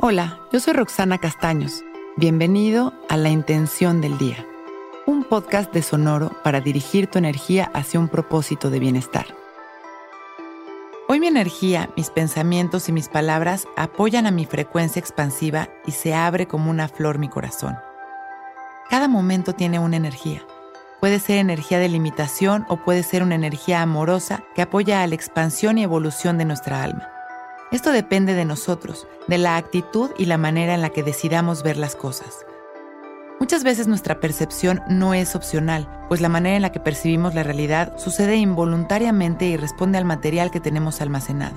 Hola, yo soy Roxana Castaños. Bienvenido a La Intención del Día, un podcast de Sonoro para dirigir tu energía hacia un propósito de bienestar. Hoy mi energía, mis pensamientos y mis palabras apoyan a mi frecuencia expansiva y se abre como una flor mi corazón. Cada momento tiene una energía. Puede ser energía de limitación o puede ser una energía amorosa que apoya a la expansión y evolución de nuestra alma. Esto depende de nosotros, de la actitud y la manera en la que decidamos ver las cosas. Muchas veces nuestra percepción no es opcional, pues la manera en la que percibimos la realidad sucede involuntariamente y responde al material que tenemos almacenado.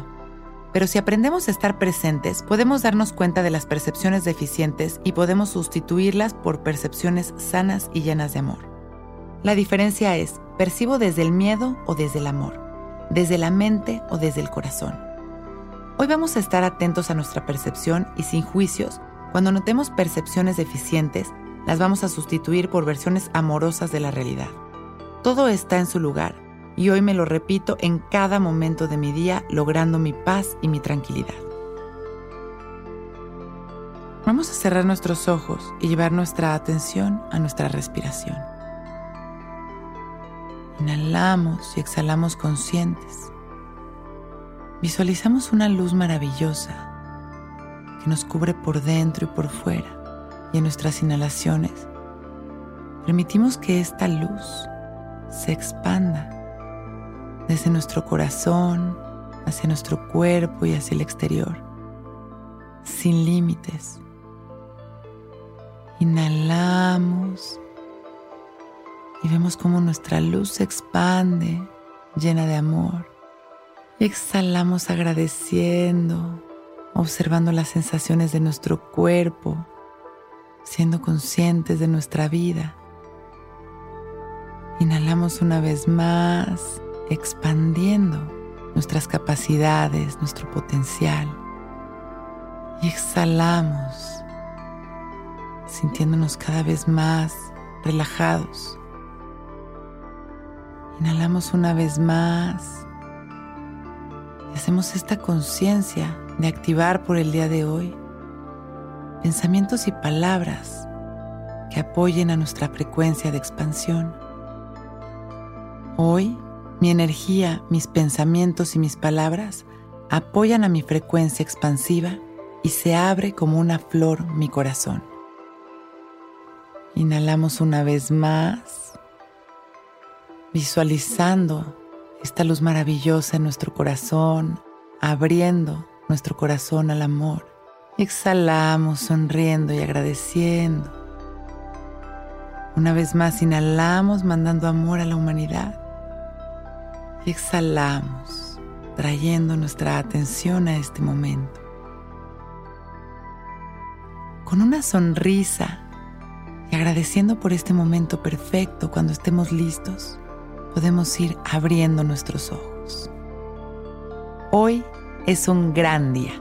Pero si aprendemos a estar presentes, podemos darnos cuenta de las percepciones deficientes y podemos sustituirlas por percepciones sanas y llenas de amor. La diferencia es, percibo desde el miedo o desde el amor, desde la mente o desde el corazón. Hoy vamos a estar atentos a nuestra percepción y sin juicios, cuando notemos percepciones deficientes, las vamos a sustituir por versiones amorosas de la realidad. Todo está en su lugar y hoy me lo repito en cada momento de mi día logrando mi paz y mi tranquilidad. Vamos a cerrar nuestros ojos y llevar nuestra atención a nuestra respiración. Inhalamos y exhalamos conscientes. Visualizamos una luz maravillosa que nos cubre por dentro y por fuera y en nuestras inhalaciones permitimos que esta luz se expanda desde nuestro corazón hacia nuestro cuerpo y hacia el exterior, sin límites. Inhalamos y vemos cómo nuestra luz se expande llena de amor exhalamos agradeciendo, observando las sensaciones de nuestro cuerpo, siendo conscientes de nuestra vida. Inhalamos una vez más, expandiendo nuestras capacidades, nuestro potencial. Y exhalamos, sintiéndonos cada vez más relajados. Inhalamos una vez más hacemos esta conciencia de activar por el día de hoy pensamientos y palabras que apoyen a nuestra frecuencia de expansión. Hoy, mi energía, mis pensamientos y mis palabras apoyan a mi frecuencia expansiva y se abre como una flor mi corazón. Inhalamos una vez más, visualizando esta luz maravillosa en nuestro corazón, abriendo nuestro corazón al amor. Exhalamos sonriendo y agradeciendo. Una vez más inhalamos mandando amor a la humanidad. Y exhalamos trayendo nuestra atención a este momento. Con una sonrisa y agradeciendo por este momento perfecto cuando estemos listos podemos ir abriendo nuestros ojos. Hoy es un gran día.